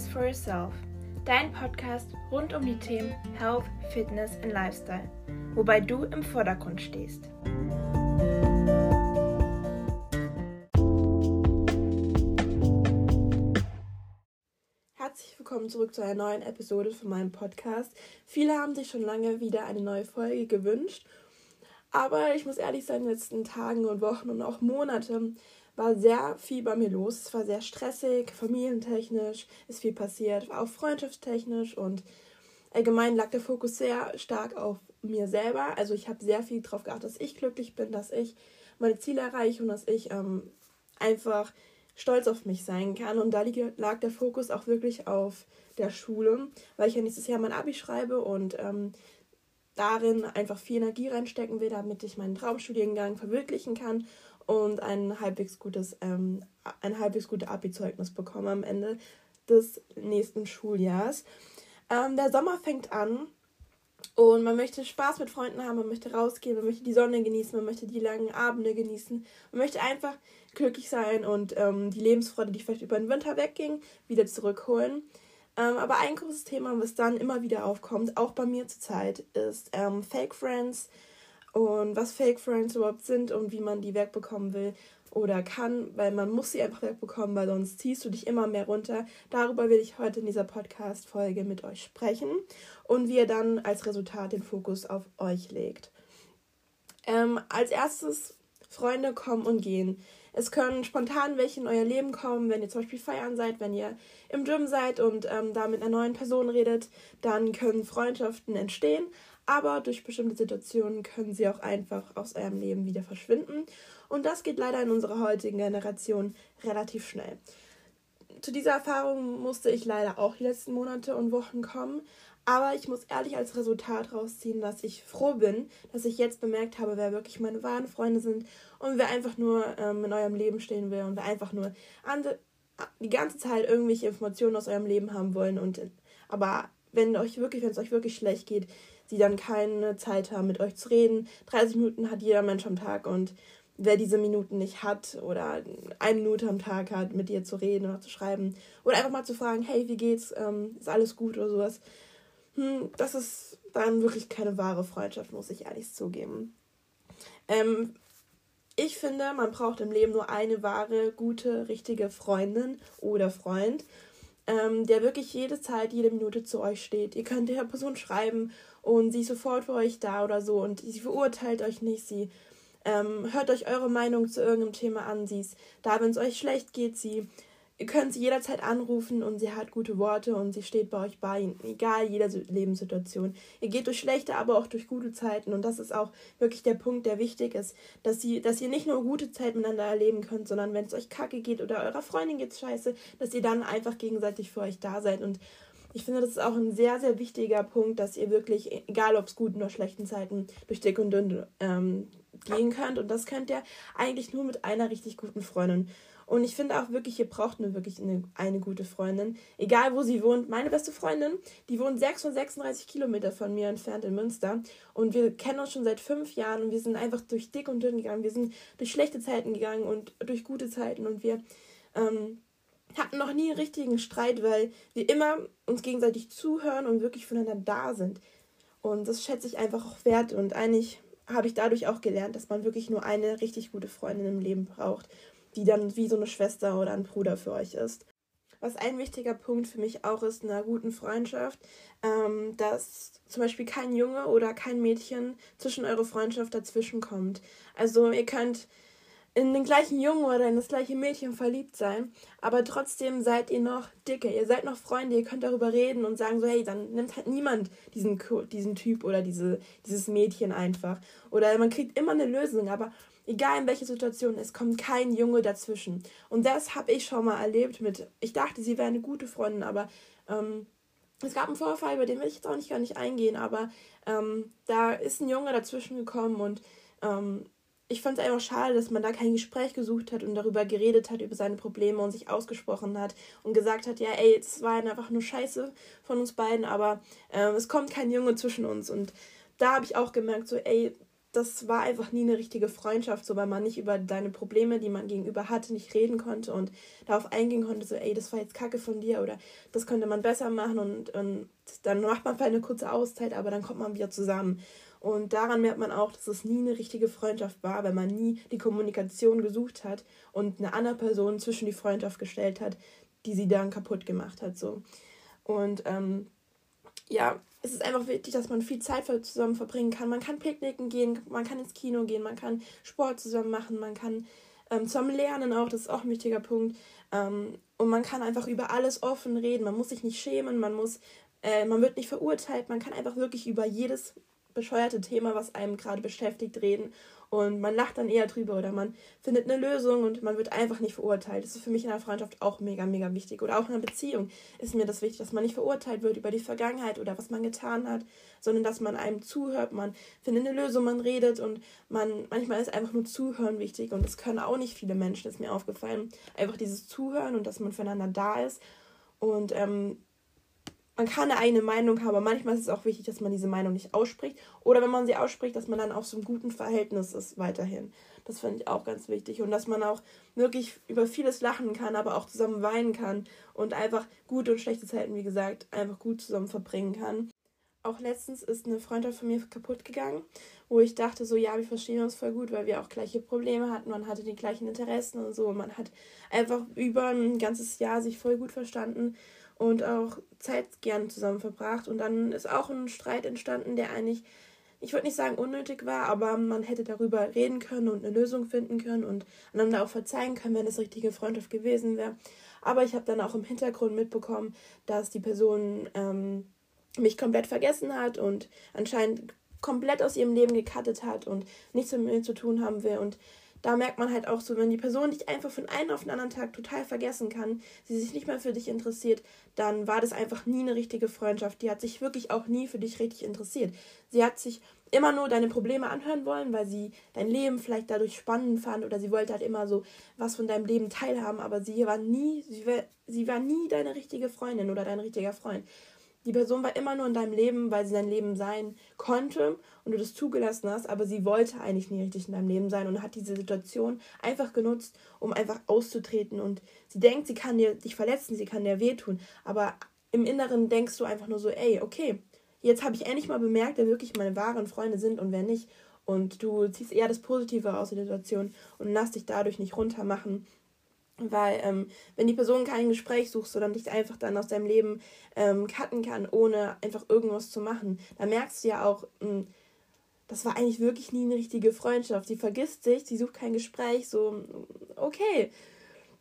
is for Yourself, dein Podcast rund um die Themen Health, Fitness und Lifestyle, wobei du im Vordergrund stehst. Herzlich willkommen zurück zu einer neuen Episode von meinem Podcast. Viele haben sich schon lange wieder eine neue Folge gewünscht, aber ich muss ehrlich sein, in den letzten Tagen und Wochen und auch Monate war sehr viel bei mir los. Es war sehr stressig, familientechnisch ist viel passiert, auch freundschaftstechnisch und allgemein lag der Fokus sehr stark auf mir selber. Also ich habe sehr viel darauf geachtet, dass ich glücklich bin, dass ich meine Ziele erreiche und dass ich ähm, einfach stolz auf mich sein kann. Und da lag der Fokus auch wirklich auf der Schule, weil ich ja nächstes Jahr mein Abi schreibe und ähm, darin einfach viel Energie reinstecken will, damit ich meinen Traumstudiengang verwirklichen kann und ein halbwegs gutes, ähm, ein halbwegs gutes Abi-Zeugnis bekomme am Ende des nächsten Schuljahrs. Ähm, der Sommer fängt an und man möchte Spaß mit Freunden haben, man möchte rausgehen, man möchte die Sonne genießen, man möchte die langen Abende genießen, man möchte einfach glücklich sein und ähm, die Lebensfreude, die vielleicht über den Winter wegging, wieder zurückholen. Ähm, aber ein großes Thema, was dann immer wieder aufkommt, auch bei mir zurzeit, ist ähm, Fake Friends, und was Fake Friends überhaupt sind und wie man die wegbekommen will oder kann, weil man muss sie einfach wegbekommen, weil sonst ziehst du dich immer mehr runter. Darüber will ich heute in dieser Podcast-Folge mit euch sprechen und wie ihr dann als Resultat den Fokus auf euch legt. Ähm, als erstes, Freunde kommen und gehen. Es können spontan welche in euer Leben kommen, wenn ihr zum Beispiel feiern seid, wenn ihr im Gym seid und ähm, da mit einer neuen Person redet, dann können Freundschaften entstehen aber durch bestimmte Situationen können sie auch einfach aus eurem Leben wieder verschwinden. Und das geht leider in unserer heutigen Generation relativ schnell. Zu dieser Erfahrung musste ich leider auch die letzten Monate und Wochen kommen. Aber ich muss ehrlich als Resultat rausziehen, dass ich froh bin, dass ich jetzt bemerkt habe, wer wirklich meine wahren Freunde sind und wer einfach nur ähm, in eurem Leben stehen will und wer einfach nur die ganze Zeit irgendwelche Informationen aus eurem Leben haben wollen. Und aber wenn euch wirklich, wenn es euch wirklich schlecht geht, die dann keine Zeit haben, mit euch zu reden. 30 Minuten hat jeder Mensch am Tag und wer diese Minuten nicht hat oder eine Minute am Tag hat, mit dir zu reden oder zu schreiben oder einfach mal zu fragen, hey, wie geht's, ähm, ist alles gut oder sowas, hm, das ist dann wirklich keine wahre Freundschaft, muss ich ehrlich zugeben. Ähm, ich finde, man braucht im Leben nur eine wahre, gute, richtige Freundin oder Freund, ähm, der wirklich jede Zeit, jede Minute zu euch steht. Ihr könnt der Person schreiben und sie ist sofort für euch da oder so und sie verurteilt euch nicht, sie ähm, hört euch eure Meinung zu irgendeinem Thema an, sie ist da, wenn es euch schlecht geht, sie Ihr könnt sie jederzeit anrufen und sie hat gute Worte und sie steht bei euch bei, egal jeder Lebenssituation. Ihr geht durch schlechte, aber auch durch gute Zeiten und das ist auch wirklich der Punkt, der wichtig ist, dass, sie, dass ihr nicht nur gute Zeit miteinander erleben könnt, sondern wenn es euch kacke geht oder eurer Freundin geht's scheiße, dass ihr dann einfach gegenseitig für euch da seid und ich finde, das ist auch ein sehr, sehr wichtiger Punkt, dass ihr wirklich, egal ob es guten oder schlechten Zeiten, durch dick und dünn ähm, gehen könnt. Und das könnt ihr eigentlich nur mit einer richtig guten Freundin. Und ich finde auch wirklich, ihr braucht nur wirklich eine, eine gute Freundin. Egal wo sie wohnt. Meine beste Freundin, die wohnt 6 von 36 Kilometer von mir entfernt in Münster. Und wir kennen uns schon seit fünf Jahren und wir sind einfach durch dick und dünn gegangen. Wir sind durch schlechte Zeiten gegangen und durch gute Zeiten. Und wir ähm, hatten noch nie einen richtigen Streit, weil wir immer uns gegenseitig zuhören und wirklich voneinander da sind. Und das schätze ich einfach auch wert. Und eigentlich habe ich dadurch auch gelernt, dass man wirklich nur eine richtig gute Freundin im Leben braucht, die dann wie so eine Schwester oder ein Bruder für euch ist. Was ein wichtiger Punkt für mich auch ist in einer guten Freundschaft, ähm, dass zum Beispiel kein Junge oder kein Mädchen zwischen eure Freundschaft dazwischen kommt. Also ihr könnt in den gleichen Jungen oder in das gleiche Mädchen verliebt sein, aber trotzdem seid ihr noch dicke, ihr seid noch Freunde, ihr könnt darüber reden und sagen so, hey, dann nimmt halt niemand diesen, diesen Typ oder diese, dieses Mädchen einfach. Oder man kriegt immer eine Lösung, aber egal in welcher Situation, es kommt kein Junge dazwischen. Und das habe ich schon mal erlebt mit, ich dachte, sie wäre eine gute Freundin, aber ähm, es gab einen Vorfall, über den will ich jetzt auch nicht gar nicht eingehen, aber ähm, da ist ein Junge dazwischen gekommen und ähm, ich fand es einfach schade, dass man da kein Gespräch gesucht hat und darüber geredet hat, über seine Probleme und sich ausgesprochen hat und gesagt hat, ja, ey, es war einfach nur Scheiße von uns beiden, aber äh, es kommt kein Junge zwischen uns. Und da habe ich auch gemerkt, so, ey, das war einfach nie eine richtige Freundschaft, so weil man nicht über deine Probleme, die man gegenüber hatte, nicht reden konnte und darauf eingehen konnte, so, ey, das war jetzt Kacke von dir oder das könnte man besser machen und, und dann macht man vielleicht eine kurze Auszeit, aber dann kommt man wieder zusammen. Und daran merkt man auch, dass es nie eine richtige Freundschaft war, weil man nie die Kommunikation gesucht hat und eine andere Person zwischen die Freundschaft gestellt hat, die sie dann kaputt gemacht hat. So. Und ähm, ja, es ist einfach wichtig, dass man viel Zeit zusammen verbringen kann. Man kann picknicken gehen, man kann ins Kino gehen, man kann Sport zusammen machen, man kann ähm, zusammen lernen auch, das ist auch ein wichtiger Punkt. Ähm, und man kann einfach über alles offen reden. Man muss sich nicht schämen, man muss, äh, man wird nicht verurteilt, man kann einfach wirklich über jedes bescheuerte Thema, was einem gerade beschäftigt, reden und man lacht dann eher drüber oder man findet eine Lösung und man wird einfach nicht verurteilt. Das ist für mich in einer Freundschaft auch mega, mega wichtig. Oder auch in einer Beziehung ist mir das wichtig, dass man nicht verurteilt wird über die Vergangenheit oder was man getan hat, sondern dass man einem zuhört, man findet eine Lösung, man redet und man, manchmal ist einfach nur Zuhören wichtig und das können auch nicht viele Menschen, ist mir aufgefallen. Einfach dieses Zuhören und dass man füreinander da ist und ähm, man kann eine Meinung haben, aber manchmal ist es auch wichtig, dass man diese Meinung nicht ausspricht. Oder wenn man sie ausspricht, dass man dann auch so im guten Verhältnis ist weiterhin. Das finde ich auch ganz wichtig. Und dass man auch wirklich über vieles lachen kann, aber auch zusammen weinen kann und einfach gute und schlechte Zeiten, wie gesagt, einfach gut zusammen verbringen kann. Auch letztens ist eine Freundschaft von mir kaputt gegangen, wo ich dachte, so ja, wir verstehen uns voll gut, weil wir auch gleiche Probleme hatten, man hatte die gleichen Interessen und so. Man hat einfach über ein ganzes Jahr sich voll gut verstanden und auch Zeit gern zusammen verbracht. Und dann ist auch ein Streit entstanden, der eigentlich, ich würde nicht sagen unnötig war, aber man hätte darüber reden können und eine Lösung finden können und einander auch verzeihen können, wenn das richtige Freundschaft gewesen wäre. Aber ich habe dann auch im Hintergrund mitbekommen, dass die Person ähm, mich komplett vergessen hat und anscheinend komplett aus ihrem Leben gekattet hat und nichts mit mir zu tun haben will. Und da merkt man halt auch so, wenn die Person dich einfach von einem auf den anderen Tag total vergessen kann, sie sich nicht mehr für dich interessiert, dann war das einfach nie eine richtige Freundschaft. Die hat sich wirklich auch nie für dich richtig interessiert. Sie hat sich immer nur deine Probleme anhören wollen, weil sie dein Leben vielleicht dadurch spannend fand oder sie wollte halt immer so was von deinem Leben teilhaben, aber sie war nie, sie war, sie war nie deine richtige Freundin oder dein richtiger Freund. Die Person war immer nur in deinem Leben, weil sie dein Leben sein konnte und du das zugelassen hast, aber sie wollte eigentlich nie richtig in deinem Leben sein und hat diese Situation einfach genutzt, um einfach auszutreten. Und sie denkt, sie kann dir dich verletzen, sie kann dir wehtun, aber im Inneren denkst du einfach nur so, ey, okay, jetzt habe ich endlich mal bemerkt, wer wirklich meine wahren Freunde sind und wer nicht. Und du ziehst eher das Positive aus der Situation und lass dich dadurch nicht runtermachen weil, ähm, wenn die Person kein Gespräch sucht, sondern dich einfach dann aus deinem Leben ähm, cutten kann, ohne einfach irgendwas zu machen, dann merkst du ja auch, mh, hm, das war eigentlich wirklich nie eine richtige Freundschaft. Sie vergisst sich, sie sucht kein Gespräch, so, okay.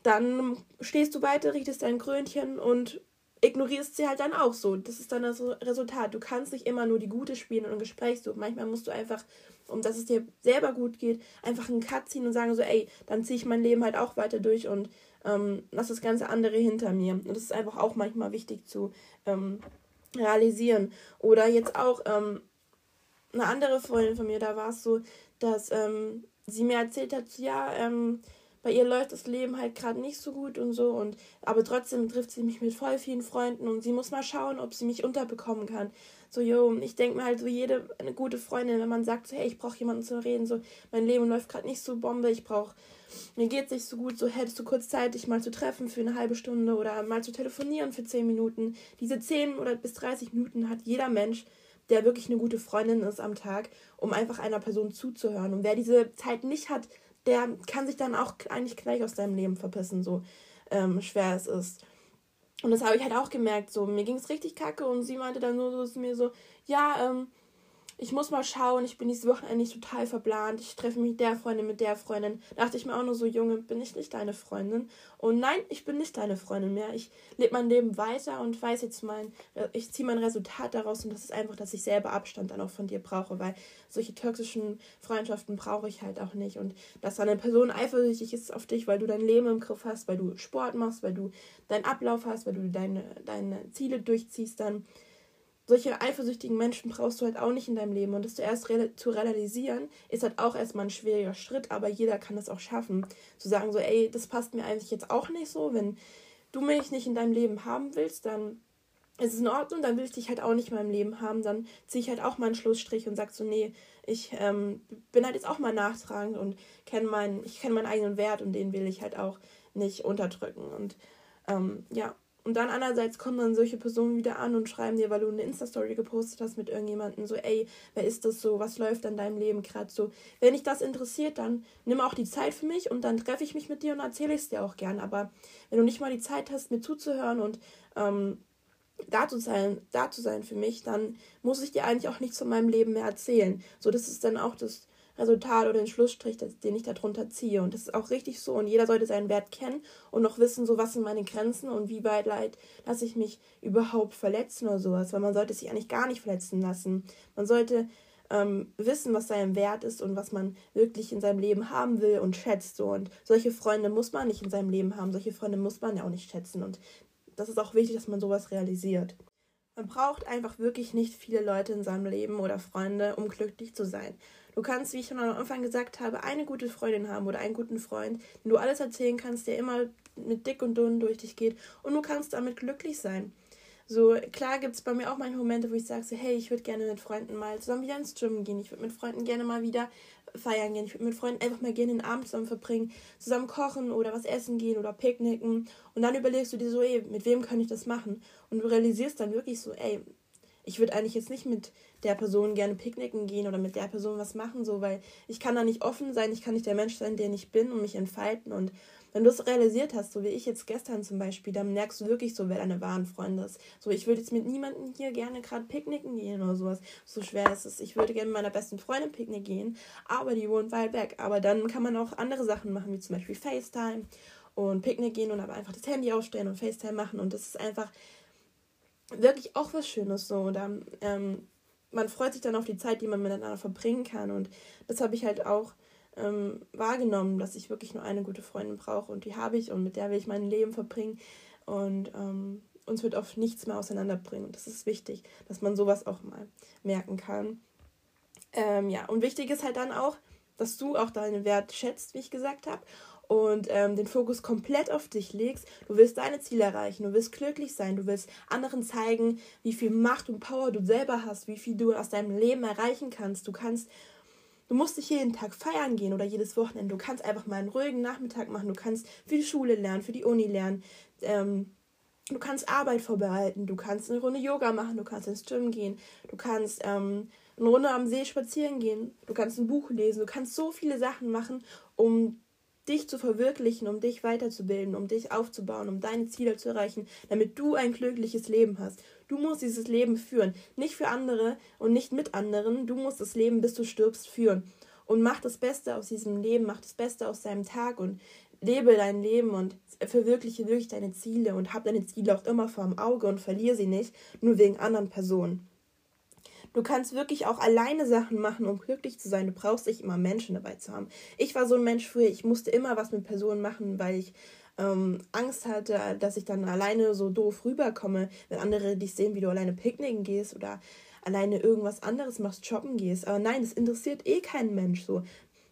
Dann stehst du weiter, richtest dein Krönchen und ignorierst sie halt dann auch so. Das ist dann das Resultat. Du kannst nicht immer nur die Gute spielen und ein Gespräch suchen. Manchmal musst du einfach um dass es dir selber gut geht, einfach einen Cut ziehen und sagen so, ey, dann ziehe ich mein Leben halt auch weiter durch und ähm, lass das ganze andere hinter mir. Und das ist einfach auch manchmal wichtig zu ähm, realisieren. Oder jetzt auch ähm, eine andere Freundin von mir, da war es so, dass ähm, sie mir erzählt hat, ja, ähm, bei ihr läuft das Leben halt gerade nicht so gut und so und aber trotzdem trifft sie mich mit voll vielen Freunden und sie muss mal schauen, ob sie mich unterbekommen kann so, yo, ich denke mir halt so, jede eine gute Freundin, wenn man sagt, so, hey, ich brauche jemanden zu reden, so, mein Leben läuft gerade nicht so Bombe, ich brauche, mir geht's nicht so gut, so, hättest du kurz Zeit, dich mal zu treffen für eine halbe Stunde oder mal zu telefonieren für zehn Minuten. Diese zehn oder bis 30 Minuten hat jeder Mensch, der wirklich eine gute Freundin ist am Tag, um einfach einer Person zuzuhören. Und wer diese Zeit nicht hat, der kann sich dann auch eigentlich gleich aus deinem Leben verpissen, so ähm, schwer es ist. Und das habe ich halt auch gemerkt. So, mir ging es richtig kacke und sie meinte dann nur so zu mir so, ja, ähm, ich muss mal schauen, ich bin dieses Wochenende nicht total verplant, ich treffe mich mit der Freundin, mit der Freundin. Da dachte ich mir auch nur so, Junge, bin ich nicht deine Freundin? Und nein, ich bin nicht deine Freundin mehr. Ich lebe mein Leben weiter und weiß jetzt mein, ich ziehe mein Resultat daraus und das ist einfach, dass ich selber Abstand dann auch von dir brauche, weil solche toxischen Freundschaften brauche ich halt auch nicht. Und dass eine Person eifersüchtig ist auf dich, weil du dein Leben im Griff hast, weil du Sport machst, weil du deinen Ablauf hast, weil du deine, deine Ziele durchziehst, dann solche eifersüchtigen Menschen brauchst du halt auch nicht in deinem Leben. Und das zuerst re zu realisieren, ist halt auch erstmal ein schwieriger Schritt, aber jeder kann das auch schaffen. Zu sagen so, ey, das passt mir eigentlich jetzt auch nicht so. Wenn du mich nicht in deinem Leben haben willst, dann ist es in Ordnung, dann will ich dich halt auch nicht in meinem Leben haben. Dann ziehe ich halt auch mal einen Schlussstrich und sag so, nee, ich ähm, bin halt jetzt auch mal nachtragend und kenne meinen, ich kenne meinen eigenen Wert und den will ich halt auch nicht unterdrücken. Und ähm, ja, und dann andererseits kommen dann solche Personen wieder an und schreiben dir, weil du eine Insta-Story gepostet hast mit irgendjemandem, so, ey, wer ist das so, was läuft an deinem Leben gerade so. Wenn dich das interessiert, dann nimm auch die Zeit für mich und dann treffe ich mich mit dir und erzähle ich es dir auch gern. Aber wenn du nicht mal die Zeit hast, mir zuzuhören und ähm, da zu sein, da zu sein für mich, dann muss ich dir eigentlich auch nichts von meinem Leben mehr erzählen. So, das ist dann auch das Resultat oder den Schlussstrich, den ich darunter ziehe. Und das ist auch richtig so. Und jeder sollte seinen Wert kennen und noch wissen, so was sind meine Grenzen und wie weit leid lasse ich mich überhaupt verletzen oder sowas. Weil man sollte sich eigentlich gar nicht verletzen lassen. Man sollte ähm, wissen, was sein Wert ist und was man wirklich in seinem Leben haben will und schätzt. So. Und solche Freunde muss man nicht in seinem Leben haben. Solche Freunde muss man ja auch nicht schätzen. Und das ist auch wichtig, dass man sowas realisiert. Man braucht einfach wirklich nicht viele Leute in seinem Leben oder Freunde, um glücklich zu sein. Du kannst, wie ich schon am Anfang gesagt habe, eine gute Freundin haben oder einen guten Freund, den du alles erzählen kannst, der immer mit dick und dünn durch dich geht und du kannst damit glücklich sein. So, klar gibt es bei mir auch manche Momente, wo ich sage, so, hey, ich würde gerne mit Freunden mal zusammen wieder ins Gym gehen. Ich würde mit Freunden gerne mal wieder feiern gehen. Ich würde mit Freunden einfach mal gerne den Abend zusammen verbringen, zusammen kochen oder was essen gehen oder picknicken. Und dann überlegst du dir so, ey, mit wem kann ich das machen? Und du realisierst dann wirklich so, ey, ich würde eigentlich jetzt nicht mit der Person gerne picknicken gehen oder mit der Person was machen, so, weil ich kann da nicht offen sein, ich kann nicht der Mensch sein, der ich bin und mich entfalten und wenn du es realisiert hast, so wie ich jetzt gestern zum Beispiel, dann merkst du wirklich so, wer deine wahren Freunde ist. So, ich würde jetzt mit niemandem hier gerne gerade picknicken gehen oder sowas. So schwer ist es. Ich würde gerne mit meiner besten Freundin picknick gehen, aber die wohnt weit weg. Aber dann kann man auch andere Sachen machen, wie zum Beispiel FaceTime und Picknick gehen und aber einfach das Handy aufstellen und FaceTime machen. Und das ist einfach wirklich auch was Schönes so. Oder ähm, man freut sich dann auf die Zeit, die man miteinander verbringen kann. Und das habe ich halt auch ähm, wahrgenommen, dass ich wirklich nur eine gute Freundin brauche und die habe ich und mit der will ich mein Leben verbringen und ähm, uns wird auf nichts mehr auseinanderbringen. Und das ist wichtig, dass man sowas auch mal merken kann. Ähm, ja, und wichtig ist halt dann auch, dass du auch deinen Wert schätzt, wie ich gesagt habe, und ähm, den Fokus komplett auf dich legst. Du willst deine Ziele erreichen, du willst glücklich sein, du willst anderen zeigen, wie viel Macht und Power du selber hast, wie viel du aus deinem Leben erreichen kannst. Du kannst Du musst nicht jeden Tag feiern gehen oder jedes Wochenende. Du kannst einfach mal einen ruhigen Nachmittag machen. Du kannst für die Schule lernen, für die Uni lernen. Ähm, du kannst Arbeit vorbereiten. Du kannst eine Runde Yoga machen. Du kannst ins Gym gehen. Du kannst ähm, eine Runde am See spazieren gehen. Du kannst ein Buch lesen. Du kannst so viele Sachen machen, um dich zu verwirklichen, um dich weiterzubilden, um dich aufzubauen, um deine Ziele zu erreichen, damit du ein glückliches Leben hast. Du musst dieses Leben führen, nicht für andere und nicht mit anderen. Du musst das Leben, bis du stirbst, führen. Und mach das Beste aus diesem Leben, mach das Beste aus deinem Tag und lebe dein Leben und verwirkliche wirklich deine Ziele und hab deine Ziele auch immer vor dem Auge und verliere sie nicht, nur wegen anderen Personen. Du kannst wirklich auch alleine Sachen machen, um glücklich zu sein. Du brauchst nicht immer Menschen dabei zu haben. Ich war so ein Mensch früher, ich musste immer was mit Personen machen, weil ich ähm, Angst hatte, dass ich dann alleine so doof rüberkomme, wenn andere dich sehen, wie du alleine picknicken gehst oder alleine irgendwas anderes machst, shoppen gehst. Aber nein, das interessiert eh keinen Mensch so.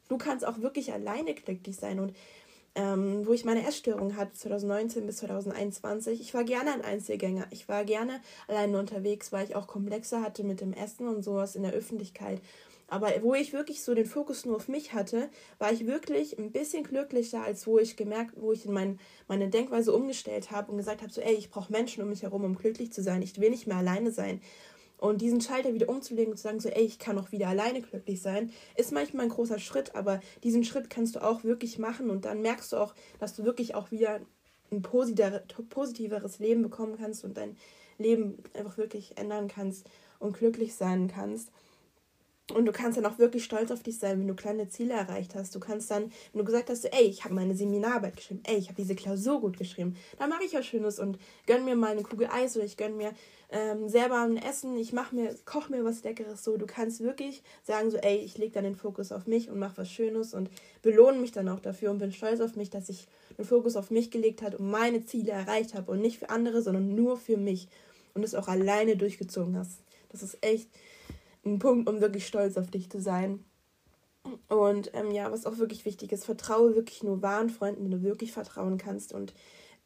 Du kannst auch wirklich alleine glücklich sein und ähm, wo ich meine Essstörung hatte, 2019 bis 2021. Ich war gerne ein Einzelgänger. Ich war gerne alleine unterwegs, weil ich auch Komplexe hatte mit dem Essen und sowas in der Öffentlichkeit. Aber wo ich wirklich so den Fokus nur auf mich hatte, war ich wirklich ein bisschen glücklicher, als wo ich gemerkt, wo ich in mein, meine Denkweise umgestellt habe und gesagt habe, so, ey, ich brauche Menschen um mich herum, um glücklich zu sein. Ich will nicht mehr alleine sein. Und diesen Schalter wieder umzulegen und zu sagen, so, ey, ich kann auch wieder alleine glücklich sein, ist manchmal ein großer Schritt, aber diesen Schritt kannst du auch wirklich machen und dann merkst du auch, dass du wirklich auch wieder ein positiveres Leben bekommen kannst und dein Leben einfach wirklich ändern kannst und glücklich sein kannst. Und du kannst dann auch wirklich stolz auf dich sein, wenn du kleine Ziele erreicht hast. Du kannst dann, wenn du gesagt hast, ey, ich habe meine Seminararbeit geschrieben, ey, ich habe diese Klausur gut geschrieben, dann mache ich was Schönes und gönn mir mal eine Kugel Eis oder ich gönn mir ähm, selber ein Essen, ich mache mir, koche mir was Leckeres. So, du kannst wirklich sagen so, ey, ich lege dann den Fokus auf mich und mache was Schönes und belohne mich dann auch dafür und bin stolz auf mich, dass ich den Fokus auf mich gelegt habe und meine Ziele erreicht habe und nicht für andere, sondern nur für mich und es auch alleine durchgezogen hast. Das ist echt ein Punkt, um wirklich stolz auf dich zu sein. Und ähm, ja, was auch wirklich wichtig ist, vertraue wirklich nur wahren Freunden, denen du wirklich vertrauen kannst. Und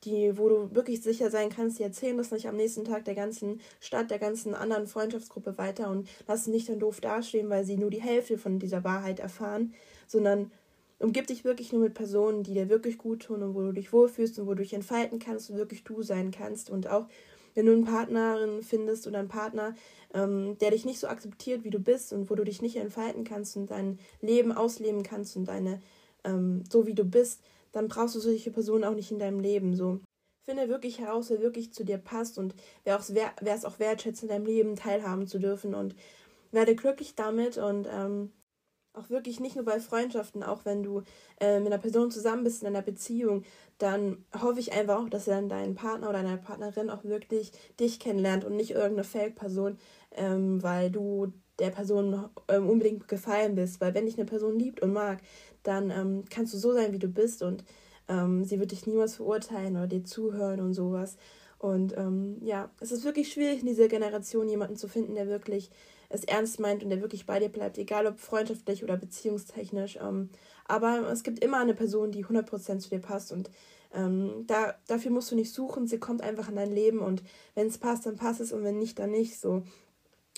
die, wo du wirklich sicher sein kannst, die erzählen das nicht am nächsten Tag der ganzen Stadt, der ganzen anderen Freundschaftsgruppe weiter und lassen nicht dann doof dastehen, weil sie nur die Hälfte von dieser Wahrheit erfahren, sondern umgib dich wirklich nur mit Personen, die dir wirklich gut tun und wo du dich wohlfühlst und wo du dich entfalten kannst und wirklich du sein kannst. Und auch wenn du eine Partnerin findest oder einen Partner, ähm, der dich nicht so akzeptiert, wie du bist und wo du dich nicht entfalten kannst und dein Leben ausleben kannst und deine, ähm, so wie du bist, dann brauchst du solche Personen auch nicht in deinem Leben. So. Finde wirklich heraus, wer wirklich zu dir passt und wer, es auch wertschätzt, in deinem Leben teilhaben zu dürfen und werde glücklich damit und ähm, auch wirklich nicht nur bei Freundschaften, auch wenn du äh, mit einer Person zusammen bist in einer Beziehung, dann hoffe ich einfach auch, dass dann dein Partner oder deine Partnerin auch wirklich dich kennenlernt und nicht irgendeine Fake-Person, ähm, weil du der Person ähm, unbedingt gefallen bist. Weil wenn dich eine Person liebt und mag, dann ähm, kannst du so sein, wie du bist und ähm, sie wird dich niemals verurteilen oder dir zuhören und sowas. Und ähm, ja, es ist wirklich schwierig in dieser Generation jemanden zu finden, der wirklich es ernst meint und der wirklich bei dir bleibt, egal ob freundschaftlich oder beziehungstechnisch. Ähm, aber es gibt immer eine Person, die 100% zu dir passt und ähm, da, dafür musst du nicht suchen, sie kommt einfach in dein Leben und wenn es passt, dann passt es und wenn nicht, dann nicht. So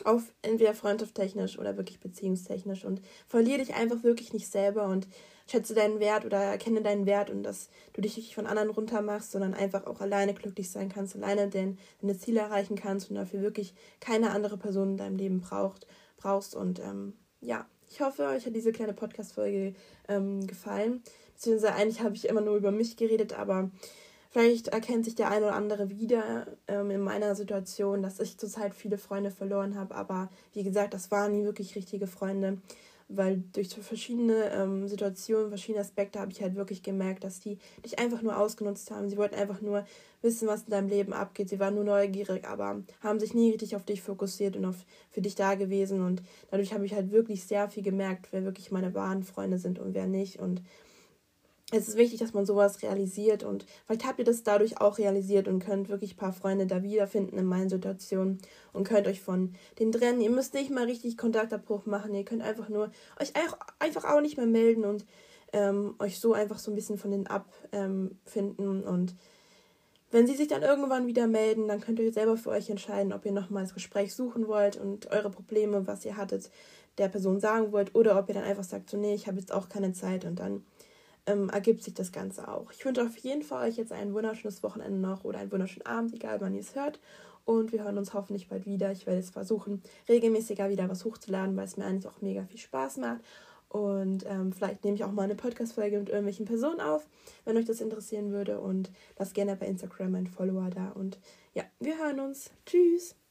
auf entweder freundschaftstechnisch oder wirklich beziehungstechnisch und verliere dich einfach wirklich nicht selber und schätze deinen Wert oder erkenne deinen Wert und dass du dich nicht von anderen runter machst, sondern einfach auch alleine glücklich sein kannst, alleine den, deine Ziele erreichen kannst und dafür wirklich keine andere Person in deinem Leben braucht, brauchst. Und ähm, ja, ich hoffe, euch hat diese kleine Podcast-Folge ähm, gefallen. Beziehungsweise eigentlich habe ich immer nur über mich geredet, aber vielleicht erkennt sich der eine oder andere wieder ähm, in meiner Situation, dass ich zurzeit viele Freunde verloren habe. Aber wie gesagt, das waren nie wirklich richtige Freunde weil durch verschiedene ähm, Situationen, verschiedene Aspekte habe ich halt wirklich gemerkt, dass die dich einfach nur ausgenutzt haben. Sie wollten einfach nur wissen, was in deinem Leben abgeht. Sie waren nur neugierig, aber haben sich nie richtig auf dich fokussiert und auf für dich da gewesen. Und dadurch habe ich halt wirklich sehr viel gemerkt, wer wirklich meine wahren Freunde sind und wer nicht. Und es ist wichtig, dass man sowas realisiert und vielleicht habt ihr das dadurch auch realisiert und könnt wirklich ein paar Freunde da wiederfinden in meinen Situationen und könnt euch von den trennen. Ihr müsst nicht mal richtig Kontaktabbruch machen, ihr könnt einfach nur euch einfach auch nicht mehr melden und ähm, euch so einfach so ein bisschen von denen abfinden ähm, und wenn sie sich dann irgendwann wieder melden, dann könnt ihr selber für euch entscheiden, ob ihr nochmal das Gespräch suchen wollt und eure Probleme, was ihr hattet, der Person sagen wollt oder ob ihr dann einfach sagt, so nee, ich habe jetzt auch keine Zeit und dann ähm, ergibt sich das Ganze auch. Ich wünsche auf jeden Fall euch jetzt ein wunderschönes Wochenende noch oder einen wunderschönen Abend, egal wann ihr es hört. Und wir hören uns hoffentlich bald wieder. Ich werde jetzt versuchen, regelmäßiger wieder was hochzuladen, weil es mir eigentlich auch mega viel Spaß macht. Und ähm, vielleicht nehme ich auch mal eine Podcast-Folge mit irgendwelchen Personen auf, wenn euch das interessieren würde. Und lasst gerne bei Instagram einen Follower da. Und ja, wir hören uns. Tschüss.